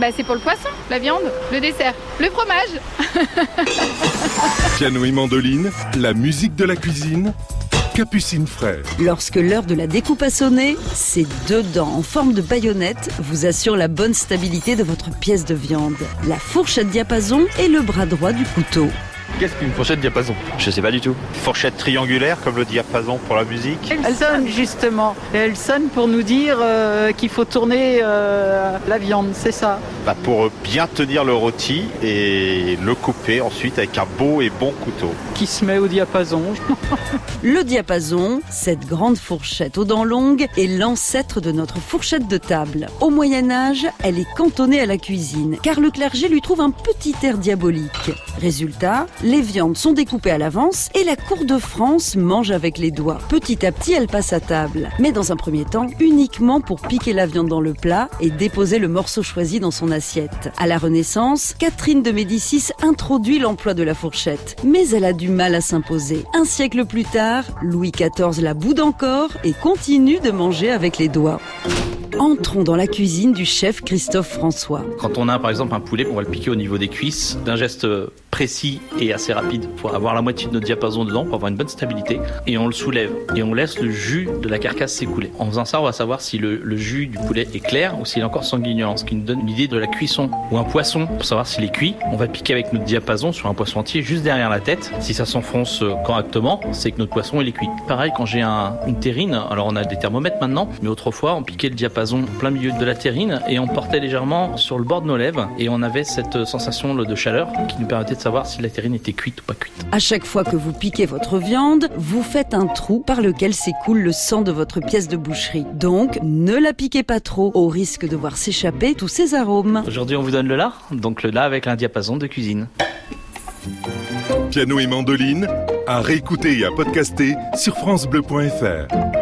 Bah c'est pour le poisson, la viande, le dessert, le fromage. Piano et mandoline, la musique de la cuisine. Capucine Frère. Lorsque l'heure de la découpe a sonné, ces deux dents en forme de baïonnette vous assurent la bonne stabilité de votre pièce de viande. La fourchette diapason et le bras droit du couteau. Qu'est-ce qu'une fourchette diapason? Je sais pas du tout. Fourchette triangulaire comme le diapason pour la musique. Elle sonne justement. Elle sonne pour nous dire euh, qu'il faut tourner euh, la viande, c'est ça? Bah, pour bien tenir le rôti et le couper ensuite avec un beau et bon couteau. Qui se met au diapason. Le diapason, cette grande fourchette aux dents longues, est l'ancêtre de notre fourchette de table. Au Moyen Âge, elle est cantonnée à la cuisine, car le clergé lui trouve un petit air diabolique. Résultat, les viandes sont découpées à l'avance et la cour de France mange avec les doigts. Petit à petit, elle passe à table. Mais dans un premier temps, uniquement pour piquer la viande dans le plat et déposer le morceau choisi dans son assiette. À la Renaissance, Catherine de Médicis introduit l'emploi de la fourchette. Mais elle a du mal à s'imposer. Un siècle plus tard, Louis XIV la boude encore et continue de manger avec les doigts. Entrons dans la cuisine du chef Christophe François. Quand on a par exemple un poulet, on va le piquer au niveau des cuisses d'un geste précis et assez rapide pour avoir la moitié de notre diapason dedans, pour avoir une bonne stabilité. Et on le soulève et on laisse le jus de la carcasse s'écouler. En faisant ça, on va savoir si le, jus du poulet est clair ou s'il est encore sanguignon, ce qui nous donne une idée de la cuisson. Ou un poisson, pour savoir s'il est cuit, on va piquer avec notre diapason sur un poisson entier juste derrière la tête. Si ça s'enfonce correctement, c'est que notre poisson il est cuit. Pareil quand j'ai un, une terrine, alors on a des thermomètres maintenant, mais autrefois on piquait le diapason en plein milieu de la terrine et on portait légèrement sur le bord de nos lèvres et on avait cette sensation de chaleur qui nous permettait de savoir si la terrine était cuite ou pas cuite. À chaque fois que vous piquez votre viande, vous faites un trou par lequel s'écoule le sang de votre pièce de boucherie. Donc, ne la piquez pas trop, au risque de voir s'échapper tous ces arômes. Aujourd'hui, on vous donne le la, donc le la avec un diapason de cuisine. Piano et mandoline, à réécouter et à podcaster sur FranceBleu.fr.